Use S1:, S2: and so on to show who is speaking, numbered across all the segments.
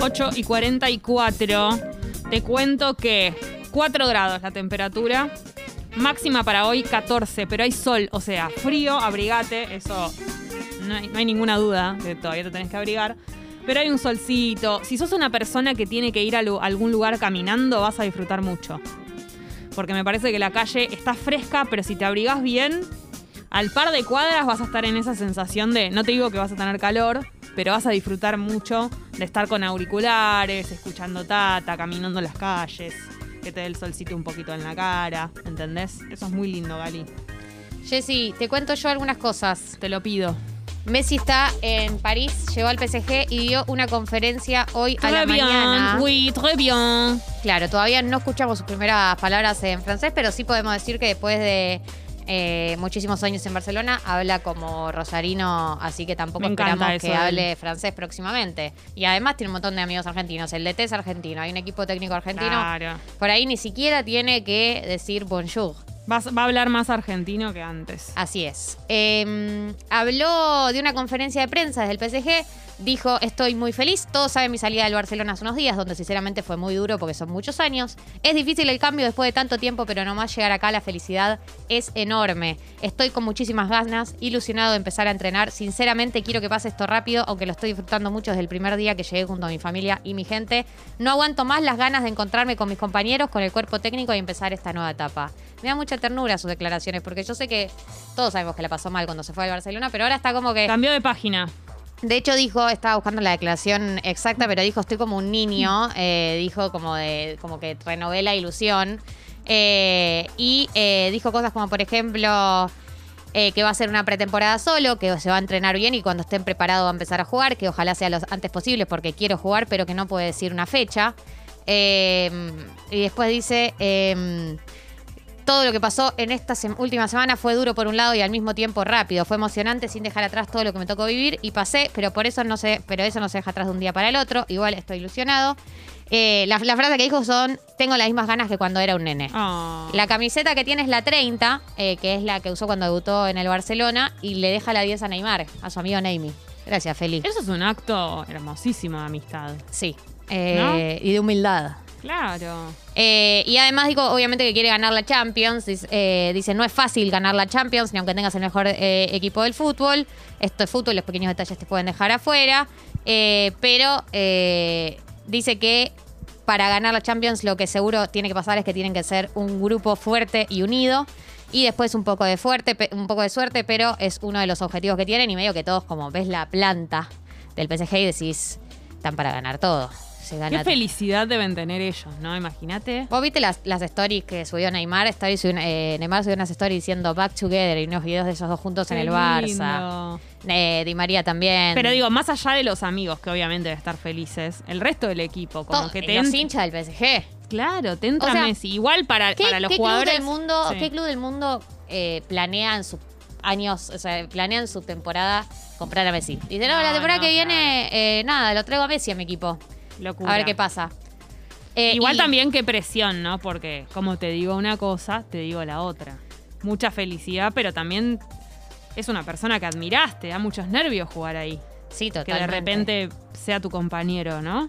S1: 8 y 44. Te cuento que 4 grados la temperatura. Máxima para hoy 14, pero hay sol, o sea, frío, abrigate, eso no hay, no hay ninguna duda que todavía te tenés que abrigar. Pero hay un solcito. Si sos una persona que tiene que ir a lu- algún lugar caminando, vas a disfrutar mucho. Porque me parece que la calle está fresca, pero si te abrigás bien, al par de cuadras vas a estar en esa sensación de, no te digo que vas a tener calor, pero vas a disfrutar mucho de estar con auriculares, escuchando tata, caminando las calles, que te dé el solcito un poquito en la cara, ¿entendés? Eso es muy lindo, Gali.
S2: Jessy, te cuento yo algunas cosas.
S1: Te lo pido.
S2: Messi está en París, llegó al PSG y dio una conferencia hoy a la
S1: bien,
S2: mañana.
S1: oui, très bien.
S2: Claro, todavía no escuchamos sus primeras palabras en francés, pero sí podemos decir que después de eh, muchísimos años en Barcelona habla como rosarino, así que tampoco
S1: Me
S2: esperamos
S1: eso
S2: que hable francés próximamente. Y además tiene un montón de amigos argentinos. El DT es argentino, hay un equipo técnico argentino.
S1: Claro.
S2: Por ahí ni siquiera tiene que decir bonjour.
S1: Va a hablar más argentino que antes.
S2: Así es. Eh, habló de una conferencia de prensa desde el PSG. Dijo, estoy muy feliz. Todos saben mi salida del Barcelona hace unos días, donde sinceramente fue muy duro porque son muchos años. Es difícil el cambio después de tanto tiempo, pero nomás llegar acá la felicidad es enorme. Estoy con muchísimas ganas, ilusionado de empezar a entrenar. Sinceramente quiero que pase esto rápido, aunque lo estoy disfrutando mucho desde el primer día que llegué junto a mi familia y mi gente. No aguanto más las ganas de encontrarme con mis compañeros, con el cuerpo técnico y empezar esta nueva etapa. Me da mucha ternura sus declaraciones, porque yo sé que todos sabemos que la pasó mal cuando se fue al Barcelona, pero ahora está como que...
S1: Cambió de página.
S2: De hecho, dijo, estaba buscando la declaración exacta, pero dijo, estoy como un niño. eh, dijo como de, como que renové la ilusión. Eh, y eh, dijo cosas como, por ejemplo, eh, que va a ser una pretemporada solo, que se va a entrenar bien y cuando estén preparados va a empezar a jugar, que ojalá sea lo antes posible porque quiero jugar, pero que no puede decir una fecha. Eh, y después dice... eh, todo lo que pasó en esta última semana fue duro por un lado y al mismo tiempo rápido. Fue emocionante sin dejar atrás todo lo que me tocó vivir y pasé, pero por eso no se, pero eso no se deja atrás de un día para el otro. Igual estoy ilusionado. Eh, la, la frase que dijo son: Tengo las mismas ganas que cuando era un nene.
S1: Ah.
S2: La camiseta que tiene es la 30, eh, que es la que usó cuando debutó en el Barcelona, y le deja la 10 a Neymar, a su amigo Neymar. Gracias, Feli.
S1: Eso es un acto hermosísimo de amistad.
S2: Sí. Eh, Y de humildad.
S1: Claro.
S2: Eh, y además digo, obviamente que quiere ganar la Champions. Dice, eh, dice, no es fácil ganar la Champions, ni aunque tengas el mejor eh, equipo del fútbol. Esto es fútbol, los pequeños detalles te pueden dejar afuera. Eh, pero eh, dice que para ganar la Champions lo que seguro tiene que pasar es que tienen que ser un grupo fuerte y unido. Y después un poco de fuerte, un poco de suerte, pero es uno de los objetivos que tienen. Y medio que todos, como ves la planta del PSG y decís, están para ganar todo. Se gana
S1: Qué felicidad deben tener ellos, ¿no? Imagínate.
S2: ¿Vos viste las, las stories que subió Neymar? Una- eh, Neymar subió unas stories diciendo back together y unos videos de esos dos juntos en el Barça. Eh, Di María también.
S1: Pero digo, más allá de los amigos, que obviamente deben estar felices, el resto del equipo, como
S2: Todo-
S1: que
S2: y
S1: te
S2: los hinchas del PSG.
S1: Claro, te entra
S2: O sea,
S1: Messi. Igual para,
S2: ¿Qué,
S1: para los
S2: qué
S1: jugadores.
S2: club del mundo,
S1: Sí.
S2: ¿qué club del mundo eh, planea en sus años, o sea, planean su temporada comprar a Messi? Dice, no, la temporada
S1: no,
S2: que viene, eh, nada, lo traigo a Messi a mi equipo.
S1: Locura.
S2: A ver qué pasa. Eh,
S1: Igual
S2: y-
S1: también qué presión, ¿no? Porque como te digo una cosa, te digo la otra. Mucha felicidad, pero también es una persona que admiraste, da muchos nervios jugar ahí.
S2: Sí,
S1: Que
S2: totalmente.
S1: de repente sea tu compañero, ¿no?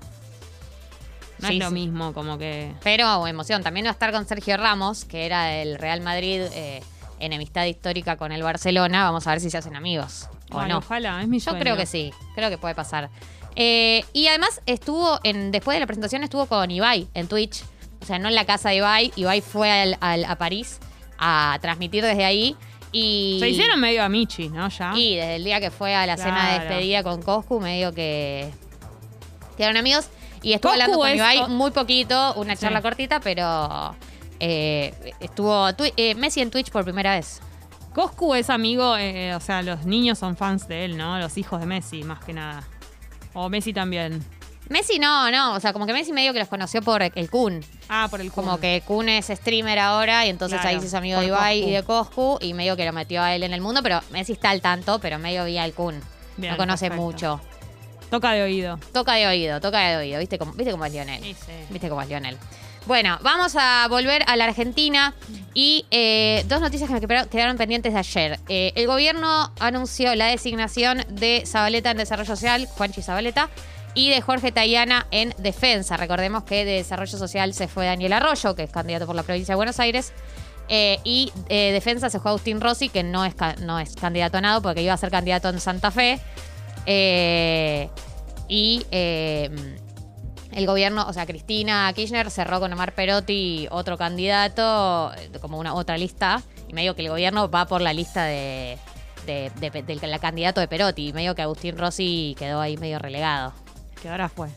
S1: No
S2: Sí,
S1: es lo
S2: sí.
S1: mismo, como que.
S2: Pero emoción, también va a estar con Sergio Ramos, que era del Real Madrid, eh, enemistad histórica con el Barcelona. Vamos a ver si se hacen amigos o
S1: Ay,
S2: no.
S1: Ojalá, es mi
S2: Yo
S1: sueño.
S2: creo que sí, creo que puede pasar. Eh, y además estuvo, en, después de la presentación estuvo con Ibai en Twitch. O sea, no en la casa de Ibai. Ibai fue al- al- a París a transmitir desde ahí. Y,
S1: Se hicieron medio amichi, ¿no? Ya.
S2: y desde el día que fue a la cena de despedida con Coscu, medio que quedaron amigos. Y estuvo
S1: Coscu
S2: hablando con
S1: es-
S2: Ibai muy poquito, una
S1: Sí.
S2: charla cortita, pero eh, estuvo eh, Messi en Twitch por primera vez.
S1: Coscu es amigo, eh, o sea, los niños son fans de él, ¿no? Los hijos de Messi, más que nada. O Messi también.
S2: Messi no, no, o sea, como que Messi medio que los conoció por el Kun.
S1: Ah, por el
S2: Como
S1: Kun.
S2: que Kun es streamer ahora y entonces
S1: Claro,
S2: ahí se hizo amigo de Ibai
S1: Coscu.
S2: y de Coscu y medio que lo metió a él en el mundo, pero Messi está al tanto, pero medio vía el Kun.
S1: Bien,
S2: no conoce
S1: perfecto.
S2: mucho.
S1: Toca de oído.
S2: Toca de oído, toca de oído, ¿viste cómo, ¿viste cómo es Lionel?
S1: Sí, sí.
S2: ¿Viste cómo es Lionel? Bueno, vamos a volver a la Argentina y eh, dos noticias que me quedaron- pendientes de ayer. Eh, el gobierno anunció la designación de Zabaleta en Desarrollo Social, Juanchi Zabaleta, y de Jorge Tayana en defensa. Recordemos que de Desarrollo Social se fue Daniel Arroyo, que es candidato por la provincia de Buenos Aires. eh, y defensa se fue Agustín Rossi, que no es, candidato a nada porque iba a ser candidato en Santa Fe. Y el gobierno, o sea, Cristina Kirchner cerró con Omar Perotti otro candidato, eh, como una otra lista, y medio que el gobierno va por la lista de, de- de- del la candidato de Perotti, y medio que Agustín Rossi quedó ahí medio relegado.
S1: Que ahora fue.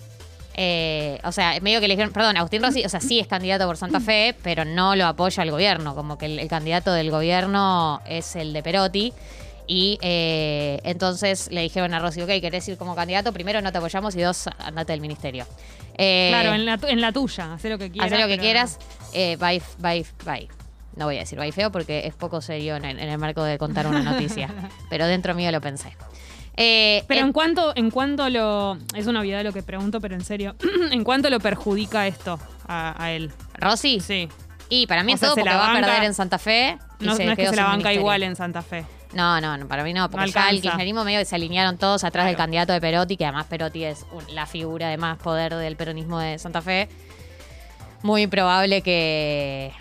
S2: Eh, o sea, medio que le dijeron, perdón, Agustín Rossi, o sea, sí es candidato por Santa Fe, pero no lo apoya el gobierno, como que el, el candidato del gobierno es el de Perotti. Y eh, entonces le dijeron a Rossi, ok, querés ir como candidato, primero no te apoyamos y dos, andate del ministerio. Eh,
S1: Claro, en la, en la tuya, haz lo que quieras.
S2: Hacer lo que quieras, eh, bye, bye, bye. No voy a decir bye feo porque es poco serio en, el- en el marco de contar una noticia, pero dentro mío lo pensé. Eh,
S1: Pero en cuanto, en cuanto lo. Es una obviedad lo que pregunto, pero en serio. ¿En cuánto lo perjudica esto a, a él?
S2: Rossi,
S1: Sí.
S2: y para mí
S1: O
S2: es
S1: sea,
S2: todo
S1: se
S2: porque
S1: la
S2: va a perder en Santa Fe. y
S1: No,
S2: se
S1: no es que se la banca
S2: ministerio.
S1: igual en Santa Fe.
S2: No, no, no, para mí no, porque
S1: No
S2: ya el kirchnerismo medio que se alinearon todos atrás del candidato de Perotti, que además Perotti es un- la figura de más poder del peronismo de Santa Fe. Muy probable que.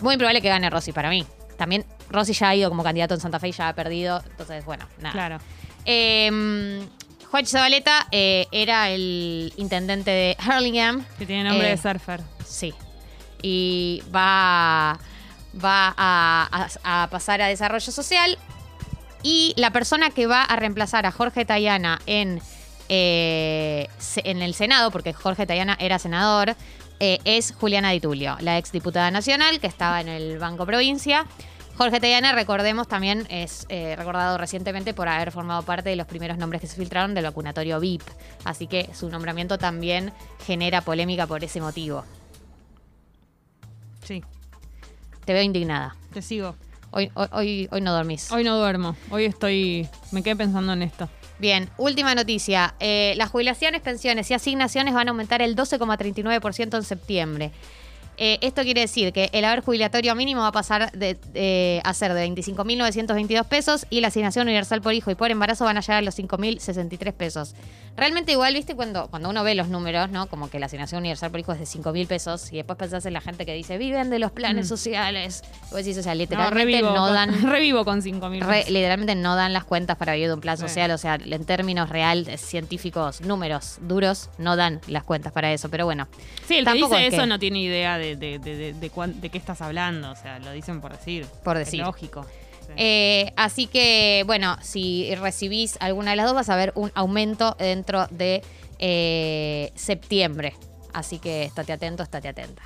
S2: Muy probable que gane Rossi para mí. También Rossi ya ha ido como candidato en Santa Fe y ya ha perdido. Entonces, bueno, nada.
S1: Claro.
S2: Eh, Juan Zabaleta eh, era el intendente de Hurlingham.
S1: Que tiene nombre
S2: Eh,
S1: de surfer.
S2: Sí. Y va, va a, pasar a desarrollo social. Y la persona que va a reemplazar a Jorge Tayana en, eh, en el Senado, porque Jorge Tayana era senador, eh, es Juliana Di Tulio, la ex diputada nacional que estaba en el Banco Provincia. Jorge Tayana, recordemos, también es eh, recordado recientemente por haber formado parte de los primeros nombres que se filtraron del vacunatorio VIP. Así que su nombramiento también genera polémica por ese motivo.
S1: Sí.
S2: Te veo indignada.
S1: Te sigo.
S2: Hoy, hoy, hoy, hoy no dormís.
S1: Hoy no duermo. Hoy estoy. Me quedé pensando en esto.
S2: Bien, última noticia. Eh, las jubilaciones, pensiones y asignaciones van a aumentar el 12,39% en septiembre. Eh, esto quiere decir que el haber jubilatorio mínimo va a pasar de, a ser de 25.922 pesos y la asignación universal por hijo y por embarazo van a llegar a los 5.063 pesos. Realmente igual, viste, cuando, cuando uno ve los números, ¿no? Como que la asignación universal por hijo es de 5.000 pesos y después pensás en la gente que dice, viven de los planes
S1: Mm.
S2: sociales. Vos decís, o sea,
S1: No,
S2: literalmente
S1: revivo,
S2: no,
S1: con,
S2: dan...
S1: revivo con 5 mil.
S2: Re- literalmente no dan las cuentas para vivir de un plan
S1: Sí.
S2: social, o sea, en términos reales, científicos, números duros, no dan las cuentas para eso, pero bueno.
S1: Sí, el que dice
S2: es
S1: eso
S2: que-
S1: no tiene idea de, de, de, de, de cuán- de qué estás hablando. O sea, lo dicen por decir.
S2: Por
S1: Es
S2: decir.
S1: lógico.
S2: Eh, así que, bueno, si recibís alguna de las dos, vas a ver un aumento dentro de eh, septiembre. Así que estate atento, estate atenta.